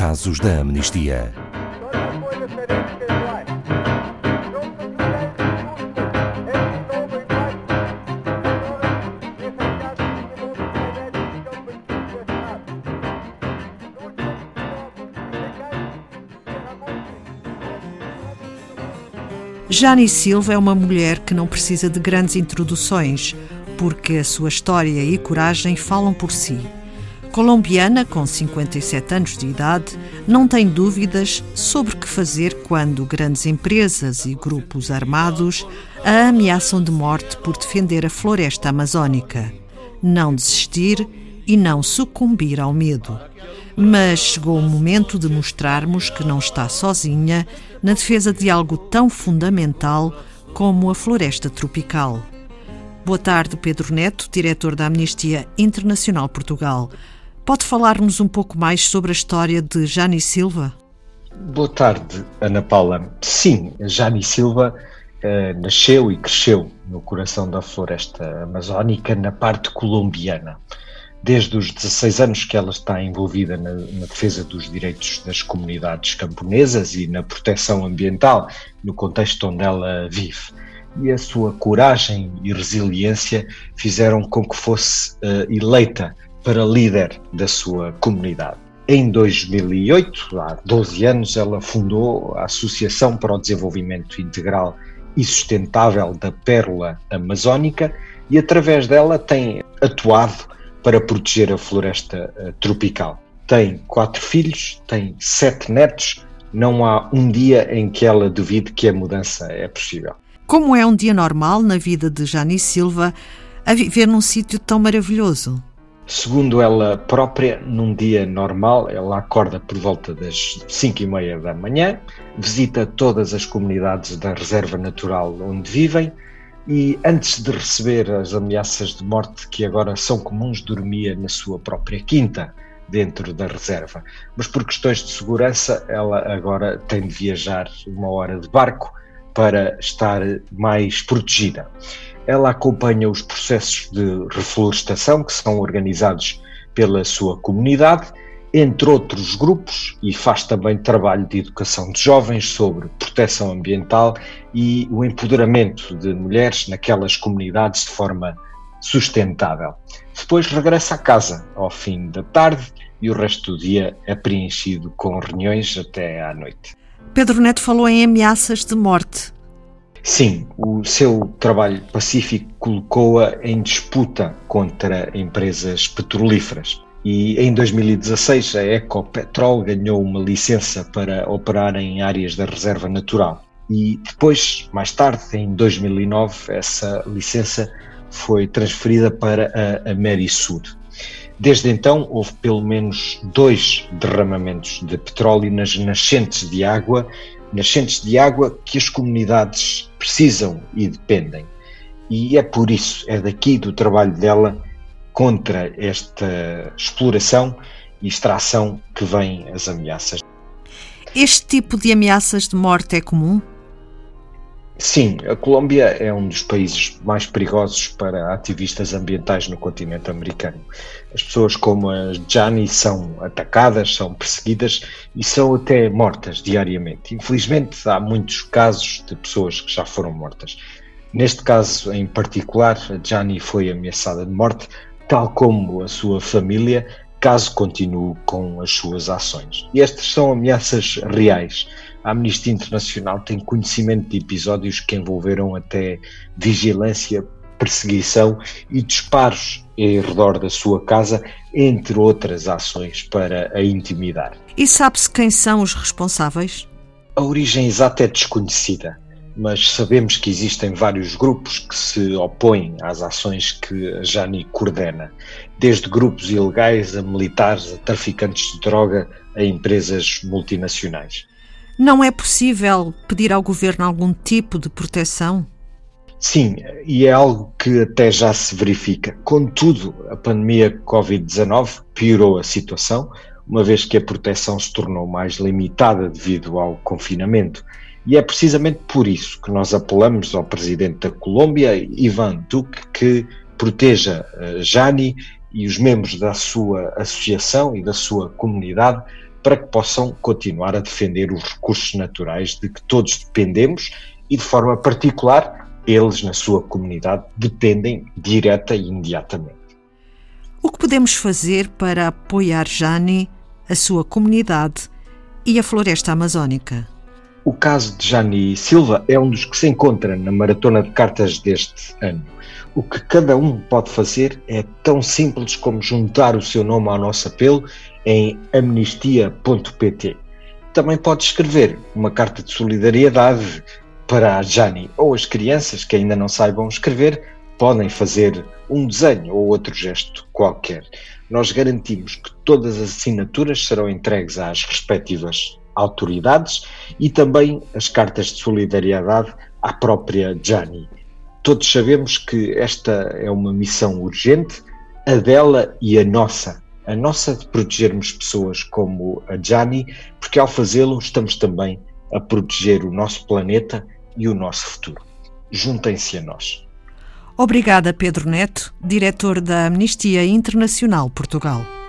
casos da amnistia. Jani Silva é uma mulher que não precisa de grandes introduções, porque a sua história e coragem falam por si. Colombiana, com 57 anos de idade, não tem dúvidas sobre o que fazer quando grandes empresas e grupos armados a ameaçam de morte por defender a floresta amazónica. Não desistir e não sucumbir ao medo. Mas chegou o momento de mostrarmos que não está sozinha na defesa de algo tão fundamental como a floresta tropical. Boa tarde, Pedro Neto, diretor da Amnistia Internacional Portugal. Pode falar-nos um pouco mais sobre a história de Jani Silva? Boa tarde, Ana Paula. Sim, Jani Silva eh, nasceu e cresceu no coração da floresta amazónica, na parte colombiana. Desde os 16 anos que ela está envolvida na, na defesa dos direitos das comunidades camponesas e na proteção ambiental, no contexto onde ela vive e a sua coragem e resiliência fizeram com que fosse uh, eleita para líder da sua comunidade. Em 2008, há 12 anos, ela fundou a Associação para o Desenvolvimento Integral e Sustentável da Pérola Amazónica e, através dela, tem atuado para proteger a floresta uh, tropical. Tem quatro filhos, tem sete netos, não há um dia em que ela duvide que a mudança é possível. Como é um dia normal na vida de Jani Silva a viver num sítio tão maravilhoso? Segundo ela própria, num dia normal, ela acorda por volta das 5 e meia da manhã, visita todas as comunidades da reserva natural onde vivem e, antes de receber as ameaças de morte que agora são comuns, dormia na sua própria quinta, dentro da reserva. Mas por questões de segurança, ela agora tem de viajar uma hora de barco para estar mais protegida. Ela acompanha os processos de reflorestação que são organizados pela sua comunidade, entre outros grupos, e faz também trabalho de educação de jovens sobre proteção ambiental e o empoderamento de mulheres naquelas comunidades de forma sustentável. Depois regressa a casa ao fim da tarde e o resto do dia é preenchido com reuniões até à noite. Pedro Neto falou em ameaças de morte. Sim, o seu trabalho pacífico colocou-a em disputa contra empresas petrolíferas. E em 2016 a Ecopetrol ganhou uma licença para operar em áreas da reserva natural. E depois, mais tarde, em 2009, essa licença foi transferida para a Amerisud. Desde então, houve pelo menos dois derramamentos de petróleo nas nascentes de água, nascentes de água que as comunidades precisam e dependem. E é por isso, é daqui do trabalho dela contra esta exploração e extração que vêm as ameaças. Este tipo de ameaças de morte é comum? Sim, a Colômbia é um dos países mais perigosos para ativistas ambientais no continente americano. As pessoas como a Jani são atacadas, são perseguidas e são até mortas diariamente. Infelizmente, há muitos casos de pessoas que já foram mortas. Neste caso em particular, a Jani foi ameaçada de morte, tal como a sua família, caso continue com as suas ações. E estas são ameaças reais a Amnistia Internacional tem conhecimento de episódios que envolveram até vigilância, perseguição e disparos em redor da sua casa, entre outras ações para a intimidar. E sabe-se quem são os responsáveis? A origem exata é desconhecida, mas sabemos que existem vários grupos que se opõem às ações que a Jani coordena, desde grupos ilegais a militares, a traficantes de droga, a empresas multinacionais. Não é possível pedir ao governo algum tipo de proteção? Sim, e é algo que até já se verifica. Contudo, a pandemia Covid-19 piorou a situação, uma vez que a proteção se tornou mais limitada devido ao confinamento. E é precisamente por isso que nós apelamos ao presidente da Colômbia, Ivan Duque, que proteja eh, Jani e os membros da sua associação e da sua comunidade para que possam continuar a defender os recursos naturais de que todos dependemos e, de forma particular, eles, na sua comunidade, dependem direta e imediatamente. O que podemos fazer para apoiar Jani, a sua comunidade e a floresta amazónica? O caso de Jani Silva é um dos que se encontra na maratona de cartas deste ano. O que cada um pode fazer é tão simples como juntar o seu nome ao nosso apelo em amnistia.pt. Também pode escrever uma carta de solidariedade para a Jani ou as crianças que ainda não saibam escrever podem fazer um desenho ou outro gesto qualquer. Nós garantimos que todas as assinaturas serão entregues às respectivas autoridades e também as cartas de solidariedade à própria Jani. Todos sabemos que esta é uma missão urgente, a dela e a nossa. A nossa de protegermos pessoas como a Jani, porque ao fazê-lo estamos também a proteger o nosso planeta e o nosso futuro. Juntem-se a nós. Obrigada, Pedro Neto, diretor da Amnistia Internacional Portugal.